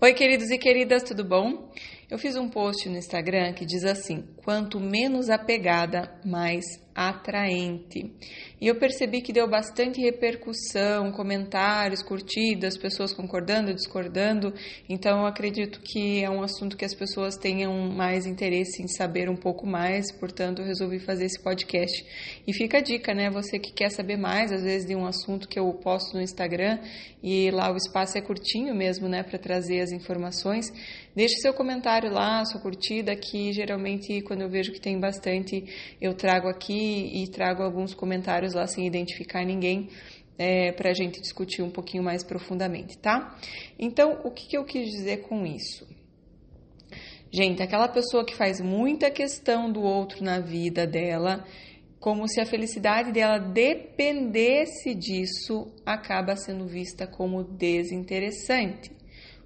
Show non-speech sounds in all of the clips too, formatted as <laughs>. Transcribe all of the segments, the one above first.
Oi, queridos e queridas, tudo bom? Eu fiz um post no Instagram que diz assim: quanto menos apegada, mais atraente. E eu percebi que deu bastante repercussão, comentários, curtidas, pessoas concordando, discordando. Então eu acredito que é um assunto que as pessoas tenham mais interesse em saber um pouco mais, portanto eu resolvi fazer esse podcast. E fica a dica, né? Você que quer saber mais, às vezes de um assunto que eu posto no Instagram e lá o espaço é curtinho mesmo, né, para trazer as informações. Deixe seu comentário lá, sua curtida, que geralmente quando eu vejo que tem bastante, eu trago aqui e trago alguns comentários lá sem identificar ninguém. É, para a gente discutir um pouquinho mais profundamente, tá? Então, o que, que eu quis dizer com isso? Gente, aquela pessoa que faz muita questão do outro na vida dela, como se a felicidade dela dependesse disso, acaba sendo vista como desinteressante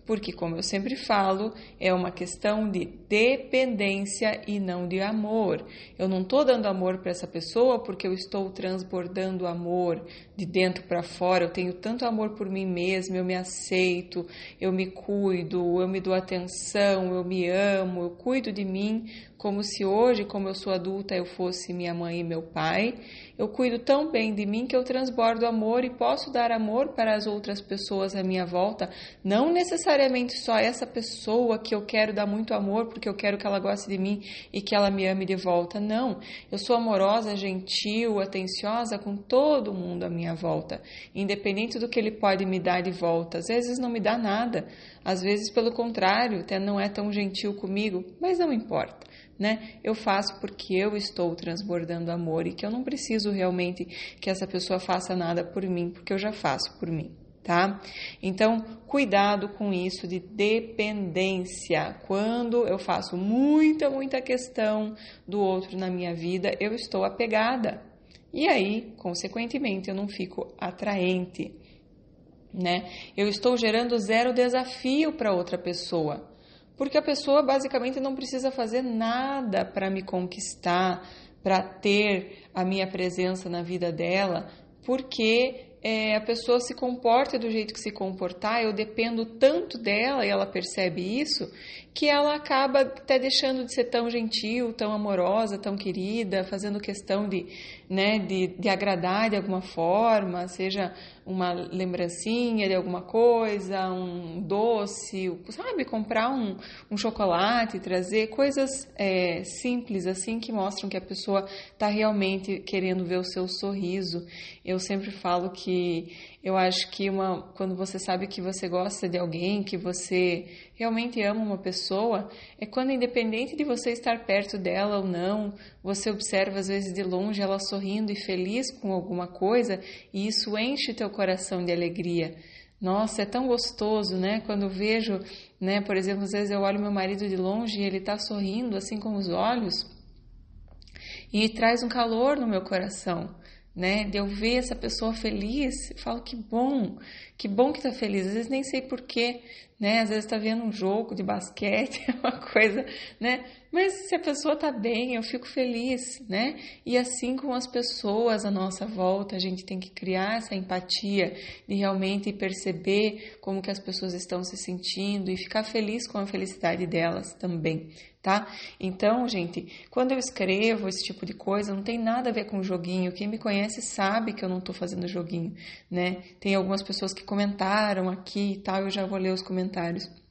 porque, como eu sempre falo, é uma questão de dependência e não de amor. Eu não estou dando amor para essa pessoa porque eu estou transbordando amor de dentro para fora. Eu tenho tanto amor por mim mesma, eu me aceito, eu me cuido, eu me dou atenção, eu me amo, eu cuido de mim como se hoje, como eu sou adulta, eu fosse minha mãe e meu pai. Eu cuido tão bem de mim que eu transbordo amor e posso dar amor para as outras pessoas à minha volta, não necessariamente só essa pessoa que eu quero dar muito amor porque eu quero que ela goste de mim e que ela me ame de volta. Não, eu sou amorosa, gentil, atenciosa com todo mundo à minha volta, independente do que ele pode me dar de volta. Às vezes não me dá nada, às vezes pelo contrário, até não é tão gentil comigo, mas não importa né? Eu faço porque eu estou transbordando amor e que eu não preciso realmente que essa pessoa faça nada por mim, porque eu já faço por mim. Tá? Então, cuidado com isso de dependência. Quando eu faço muita, muita questão do outro na minha vida, eu estou apegada. E aí, consequentemente, eu não fico atraente, né? Eu estou gerando zero desafio para outra pessoa. Porque a pessoa basicamente não precisa fazer nada para me conquistar, para ter a minha presença na vida dela, porque é, a pessoa se comporta do jeito que se comportar, eu dependo tanto dela e ela percebe isso, que ela acaba até deixando de ser tão gentil, tão amorosa, tão querida, fazendo questão de, né, de, de agradar de alguma forma, seja uma lembrancinha de alguma coisa, um doce, sabe, comprar um, um chocolate, trazer coisas é, simples assim que mostram que a pessoa está realmente querendo ver o seu sorriso. Eu sempre falo que eu acho que uma, quando você sabe que você gosta de alguém, que você realmente ama uma pessoa, é quando, independente de você estar perto dela ou não, você observa às vezes de longe ela sorrindo e feliz com alguma coisa e isso enche teu coração de alegria. Nossa, é tão gostoso, né? Quando eu vejo, né? Por exemplo, às vezes eu olho meu marido de longe e ele está sorrindo assim com os olhos e traz um calor no meu coração né? De eu ver essa pessoa feliz, eu falo que bom, que bom que tá feliz. Às vezes nem sei porquê, né? Às vezes tá vendo um jogo de basquete, <laughs> uma coisa, né? Mas se a pessoa tá bem, eu fico feliz, né? E assim com as pessoas à nossa volta, a gente tem que criar essa empatia de realmente perceber como que as pessoas estão se sentindo e ficar feliz com a felicidade delas também, tá? Então, gente, quando eu escrevo esse tipo de coisa, não tem nada a ver com joguinho. Quem me conhece sabe que eu não tô fazendo joguinho, né? Tem algumas pessoas que comentaram aqui e tal, eu já vou ler os comentários.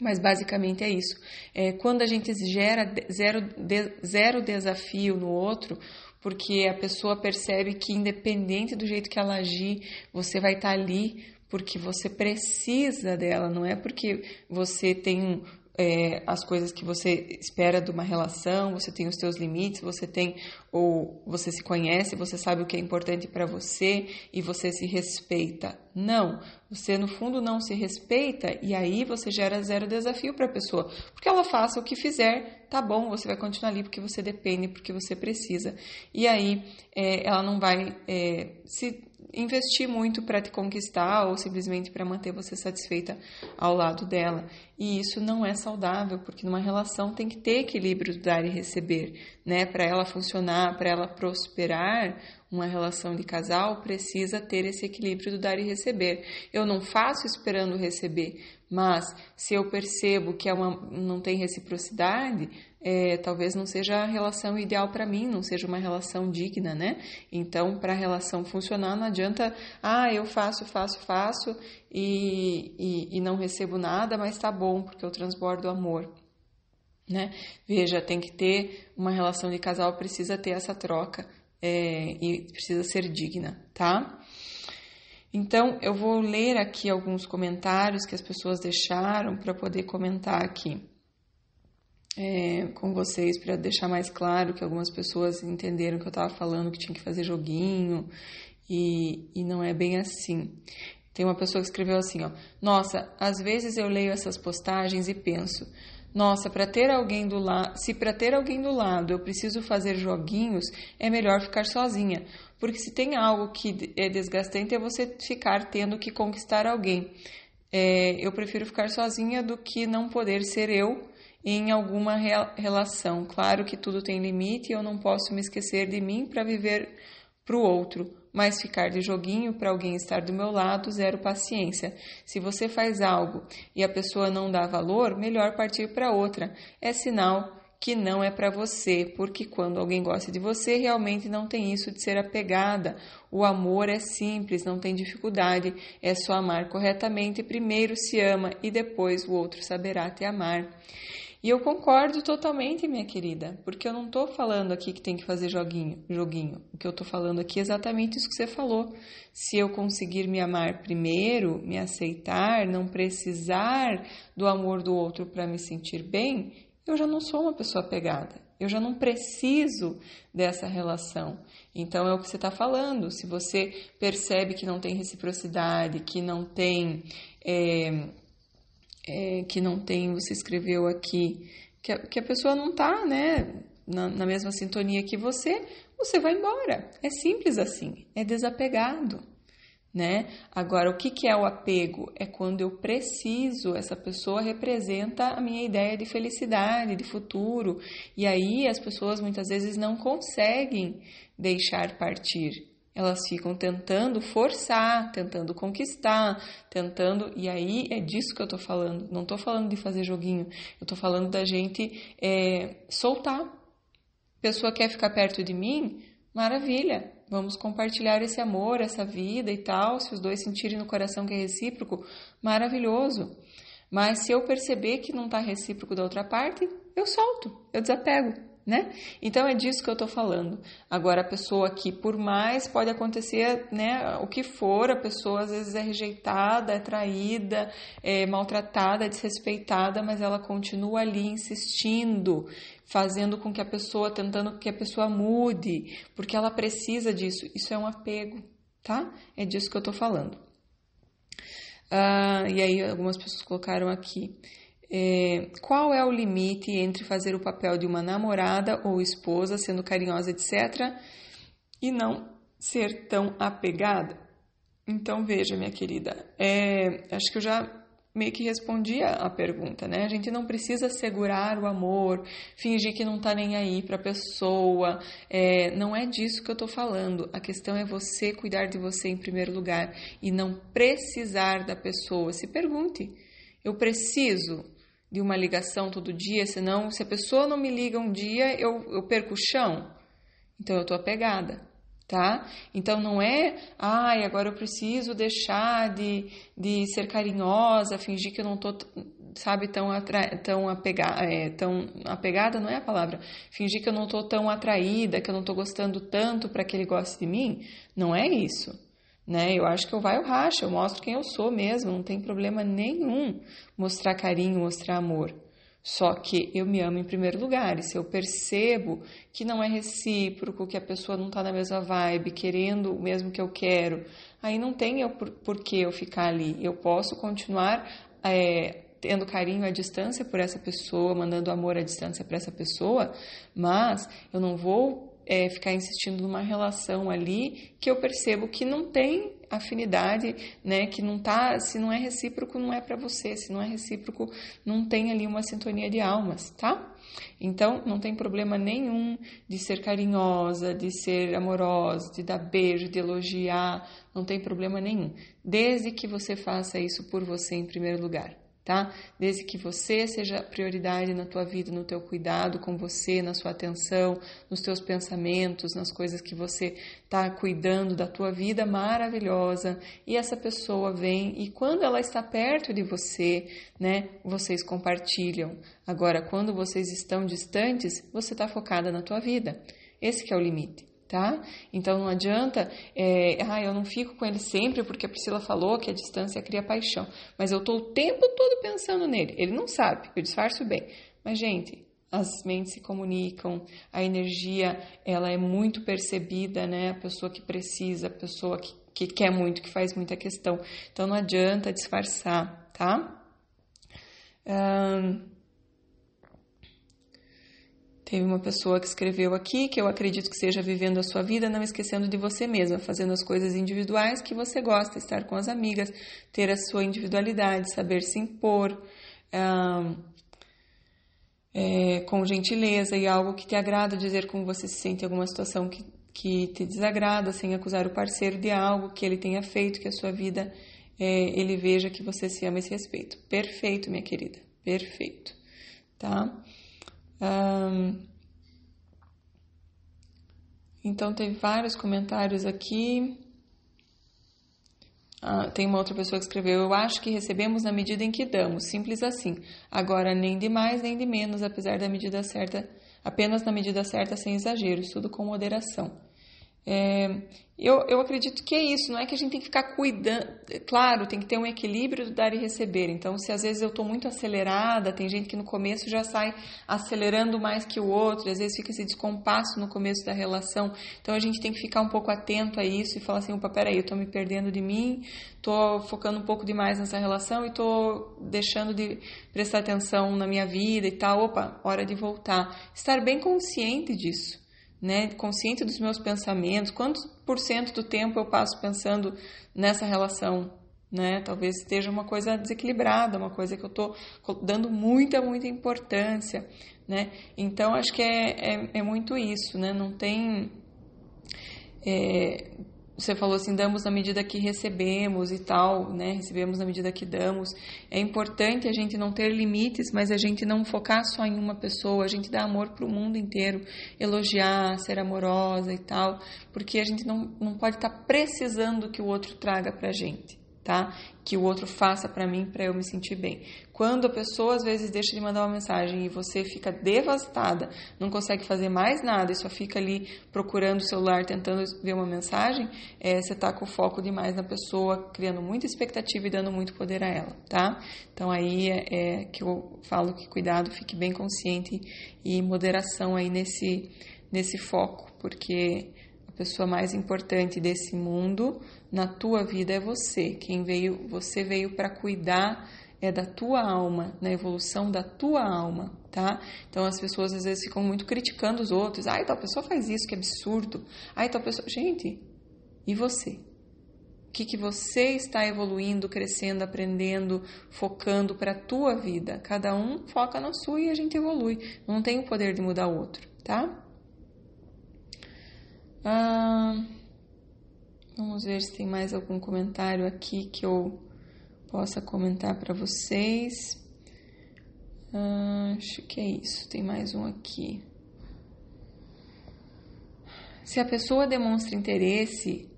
Mas basicamente é isso. É, quando a gente gera zero, de, zero desafio no outro, porque a pessoa percebe que, independente do jeito que ela agir, você vai estar ali porque você precisa dela, não é porque você tem é, as coisas que você espera de uma relação, você tem os seus limites, você tem ou você se conhece, você sabe o que é importante para você e você se respeita. Não, você no fundo não se respeita e aí você gera zero desafio para a pessoa, porque ela faça o que fizer, tá bom, você vai continuar ali porque você depende, porque você precisa. E aí é, ela não vai é, se investir muito para te conquistar ou simplesmente para manter você satisfeita ao lado dela. E isso não é saudável, porque numa relação tem que ter equilíbrio do dar e receber, né? Para ela funcionar, para ela prosperar, Uma relação de casal precisa ter esse equilíbrio do dar e receber. Eu não faço esperando receber, mas se eu percebo que é uma, não tem reciprocidade, é, talvez não seja a relação ideal para mim, não seja uma relação digna, né? Então, para a relação funcionar, não adianta, ah, eu faço, faço, faço e, e, e não recebo nada, mas tá bom, porque eu transbordo amor. Né? Veja, tem que ter uma relação de casal, precisa ter essa troca é, e precisa ser digna, tá? Então, eu vou ler aqui alguns comentários que as pessoas deixaram para poder comentar aqui é, com vocês, para deixar mais claro que algumas pessoas entenderam que eu estava falando que tinha que fazer joguinho e, e não é bem assim. Tem uma pessoa que escreveu assim, ó, nossa, às vezes eu leio essas postagens e penso, nossa, para ter alguém do lado, se para ter alguém do lado eu preciso fazer joguinhos, é melhor ficar sozinha, porque se tem algo que é desgastante é você ficar tendo que conquistar alguém. É, eu prefiro ficar sozinha do que não poder ser eu em alguma relação. Claro que tudo tem limite e eu não posso me esquecer de mim para viver para o outro mas ficar de joguinho para alguém estar do meu lado, zero paciência. Se você faz algo e a pessoa não dá valor, melhor partir para outra. É sinal que não é para você, porque quando alguém gosta de você, realmente não tem isso de ser apegada. O amor é simples, não tem dificuldade, é só amar corretamente. Primeiro se ama e depois o outro saberá te amar. E eu concordo totalmente, minha querida, porque eu não estou falando aqui que tem que fazer joguinho, joguinho. O que eu estou falando aqui é exatamente isso que você falou. Se eu conseguir me amar primeiro, me aceitar, não precisar do amor do outro para me sentir bem, eu já não sou uma pessoa apegada. Eu já não preciso dessa relação. Então é o que você está falando. Se você percebe que não tem reciprocidade, que não tem é, é, que não tem, você escreveu aqui, que a, que a pessoa não está né, na, na mesma sintonia que você, você vai embora. É simples assim, é desapegado. Né? Agora, o que, que é o apego? É quando eu preciso, essa pessoa representa a minha ideia de felicidade, de futuro, e aí as pessoas muitas vezes não conseguem deixar partir. Elas ficam tentando forçar, tentando conquistar, tentando. E aí é disso que eu tô falando. Não tô falando de fazer joguinho. Eu tô falando da gente é, soltar. Pessoa quer ficar perto de mim? Maravilha. Vamos compartilhar esse amor, essa vida e tal. Se os dois sentirem no coração que é recíproco, maravilhoso. Mas se eu perceber que não está recíproco da outra parte, eu solto, eu desapego né? Então é disso que eu estou falando. Agora a pessoa que por mais pode acontecer, né, o que for, a pessoa às vezes é rejeitada, é traída, é maltratada, é desrespeitada, mas ela continua ali insistindo, fazendo com que a pessoa, tentando que a pessoa mude, porque ela precisa disso. Isso é um apego, tá? É disso que eu estou falando. Ah, e aí algumas pessoas colocaram aqui. É, qual é o limite entre fazer o papel de uma namorada ou esposa, sendo carinhosa, etc., e não ser tão apegada? Então, veja, minha querida, é, acho que eu já meio que respondi a pergunta, né? A gente não precisa segurar o amor, fingir que não tá nem aí pra pessoa, é, não é disso que eu tô falando. A questão é você cuidar de você em primeiro lugar e não precisar da pessoa. Se pergunte, eu preciso de uma ligação todo dia, senão, se a pessoa não me liga um dia, eu, eu perco o chão. Então, eu tô apegada, tá? Então, não é, ai, agora eu preciso deixar de, de ser carinhosa, fingir que eu não tô, sabe, tão, atra, tão, apega, é, tão apegada, não é a palavra, fingir que eu não tô tão atraída, que eu não tô gostando tanto para que ele goste de mim. Não é isso né? Eu acho que eu vai o racha, eu mostro quem eu sou mesmo, não tem problema nenhum mostrar carinho, mostrar amor. Só que eu me amo em primeiro lugar, e se eu percebo que não é recíproco, que a pessoa não está na mesma vibe, querendo o mesmo que eu quero, aí não tem eu por, por que eu ficar ali. Eu posso continuar é, tendo carinho à distância por essa pessoa, mandando amor à distância para essa pessoa, mas eu não vou é, ficar insistindo numa relação ali que eu percebo que não tem afinidade, né? Que não tá, se não é recíproco, não é para você. Se não é recíproco, não tem ali uma sintonia de almas, tá? Então, não tem problema nenhum de ser carinhosa, de ser amorosa, de dar beijo, de elogiar, não tem problema nenhum, desde que você faça isso por você em primeiro lugar tá? Desde que você seja prioridade na tua vida, no teu cuidado com você, na sua atenção, nos teus pensamentos, nas coisas que você está cuidando da tua vida maravilhosa, e essa pessoa vem e quando ela está perto de você, né, vocês compartilham. Agora, quando vocês estão distantes, você está focada na tua vida. Esse é o limite tá? Então não adianta, é, ah, eu não fico com ele sempre porque a Priscila falou que a distância cria paixão, mas eu estou o tempo todo pensando nele. Ele não sabe, eu disfarço bem. Mas, gente, as mentes se comunicam, a energia ela é muito percebida, né? A pessoa que precisa, a pessoa que, que quer muito, que faz muita questão. Então não adianta disfarçar, tá? Um, Teve uma pessoa que escreveu aqui que eu acredito que seja vivendo a sua vida, não esquecendo de você mesma, fazendo as coisas individuais que você gosta, estar com as amigas, ter a sua individualidade, saber se impor. é, com gentileza e algo que te agrada, dizer como você se sente em alguma situação que, que te desagrada, sem acusar o parceiro de algo que ele tenha feito, que a sua vida é, ele veja que você se ama e se respeita. Perfeito, minha querida, perfeito, tá? Um, então, teve vários comentários aqui. Ah, tem uma outra pessoa que escreveu: Eu acho que recebemos na medida em que damos, simples assim. Agora, nem de mais nem de menos, apesar da medida certa, apenas na medida certa, sem exageros, tudo com moderação. É, eu, eu acredito que é isso, não é que a gente tem que ficar cuidando. Claro, tem que ter um equilíbrio do dar e receber. Então, se às vezes eu estou muito acelerada, tem gente que no começo já sai acelerando mais que o outro, às vezes fica esse descompasso no começo da relação. Então, a gente tem que ficar um pouco atento a isso e falar assim: opa, peraí, eu estou me perdendo de mim, estou focando um pouco demais nessa relação e estou deixando de prestar atenção na minha vida e tal. Opa, hora de voltar. Estar bem consciente disso né, consciente dos meus pensamentos, quantos por cento do tempo eu passo pensando nessa relação, né? Talvez esteja uma coisa desequilibrada, uma coisa que eu estou dando muita, muita importância, né? Então acho que é, é, é muito isso, né? Não tem é, você falou assim, damos na medida que recebemos e tal, né? Recebemos na medida que damos. É importante a gente não ter limites, mas a gente não focar só em uma pessoa, a gente dar amor para o mundo inteiro, elogiar, ser amorosa e tal, porque a gente não, não pode estar tá precisando que o outro traga para a gente tá? Que o outro faça para mim para eu me sentir bem. Quando a pessoa às vezes deixa de mandar uma mensagem e você fica devastada, não consegue fazer mais nada e só fica ali procurando o celular, tentando ver uma mensagem, é, você tá com foco demais na pessoa, criando muita expectativa e dando muito poder a ela, tá? Então aí é, é que eu falo que cuidado, fique bem consciente e moderação aí nesse nesse foco, porque pessoa mais importante desse mundo na tua vida é você. Quem veio, você veio para cuidar é da tua alma, na evolução da tua alma, tá? Então as pessoas às vezes ficam muito criticando os outros. Ai, tal pessoa faz isso, que absurdo. Ai, tal pessoa. Gente, e você? O que, que você está evoluindo, crescendo, aprendendo, focando para a tua vida? Cada um foca na sua e a gente evolui. Não tem o poder de mudar o outro, tá? Ah. Vamos ver se tem mais algum comentário aqui que eu possa comentar para vocês. Ah, acho que é isso. Tem mais um aqui. Se a pessoa demonstra interesse,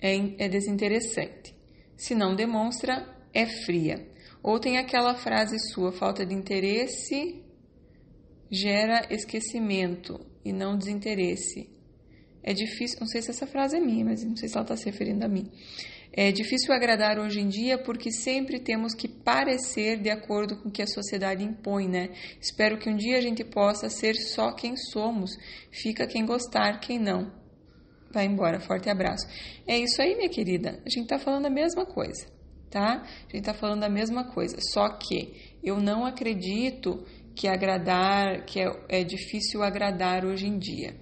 é, é desinteressante. Se não demonstra, é fria. Ou tem aquela frase sua: falta de interesse gera esquecimento e não desinteresse. É difícil, não sei se essa frase é minha, mas não sei se ela está se referindo a mim. É difícil agradar hoje em dia porque sempre temos que parecer de acordo com o que a sociedade impõe, né? Espero que um dia a gente possa ser só quem somos. Fica quem gostar, quem não. Vai embora, forte abraço. É isso aí, minha querida. A gente está falando a mesma coisa, tá? A gente está falando a mesma coisa. Só que eu não acredito que agradar, que é, é difícil agradar hoje em dia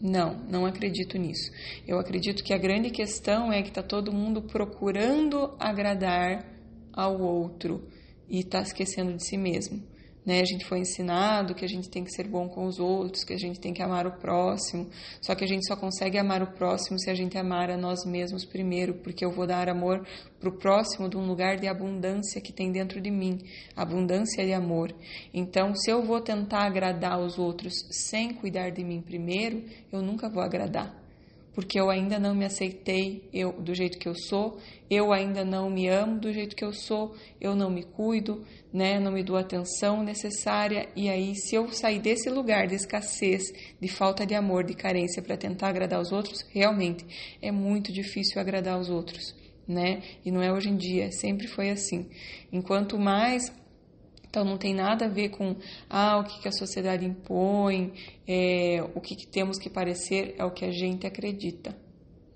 Não, não acredito nisso. Eu acredito que a grande questão é que está todo mundo procurando agradar ao outro e está esquecendo de si mesmo. Né? A gente foi ensinado que a gente tem que ser bom com os outros, que a gente tem que amar o próximo. Só que a gente só consegue amar o próximo se a gente amar a nós mesmos primeiro, porque eu vou dar amor para o próximo de um lugar de abundância que tem dentro de mim abundância de amor. Então, se eu vou tentar agradar os outros sem cuidar de mim primeiro, eu nunca vou agradar porque eu ainda não me aceitei eu, do jeito que eu sou, eu ainda não me amo do jeito que eu sou, eu não me cuido, né, não me dou a atenção necessária. E aí, se eu sair desse lugar de escassez, de falta de amor, de carência para tentar agradar os outros, realmente é muito difícil agradar os outros, né? E não é hoje em dia, sempre foi assim. Enquanto mais então não tem nada a ver com ah, o que, que a sociedade impõe, é, o que, que temos que parecer, é o que a gente acredita.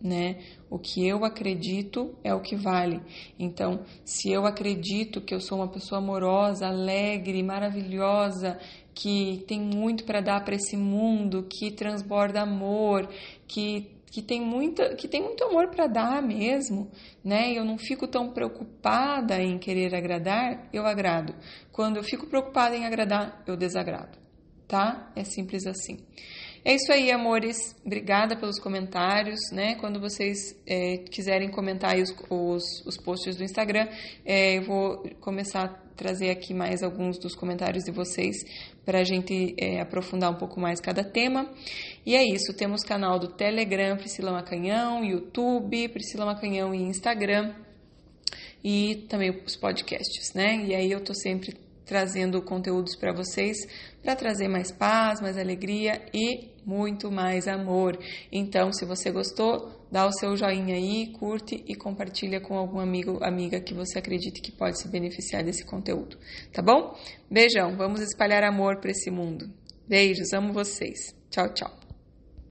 Né? O que eu acredito é o que vale. Então, se eu acredito que eu sou uma pessoa amorosa, alegre, maravilhosa, que tem muito para dar para esse mundo, que transborda amor, que que tem muita, que tem muito amor para dar mesmo, né? Eu não fico tão preocupada em querer agradar, eu agrado. Quando eu fico preocupada em agradar, eu desagrado, tá? É simples assim. É isso aí, amores. Obrigada pelos comentários, né? Quando vocês é, quiserem comentar os, os, os, posts do Instagram, é, eu vou começar trazer aqui mais alguns dos comentários de vocês para a gente é, aprofundar um pouco mais cada tema. E é isso, temos canal do Telegram Priscila Macanhão, YouTube Priscila Macanhão e Instagram e também os podcasts, né? E aí eu tô sempre trazendo conteúdos para vocês para trazer mais paz, mais alegria e muito mais amor. Então, se você gostou, dá o seu joinha aí, curte e compartilha com algum amigo, amiga que você acredite que pode se beneficiar desse conteúdo, tá bom? Beijão, vamos espalhar amor para esse mundo. Beijos, amo vocês. Tchau, tchau.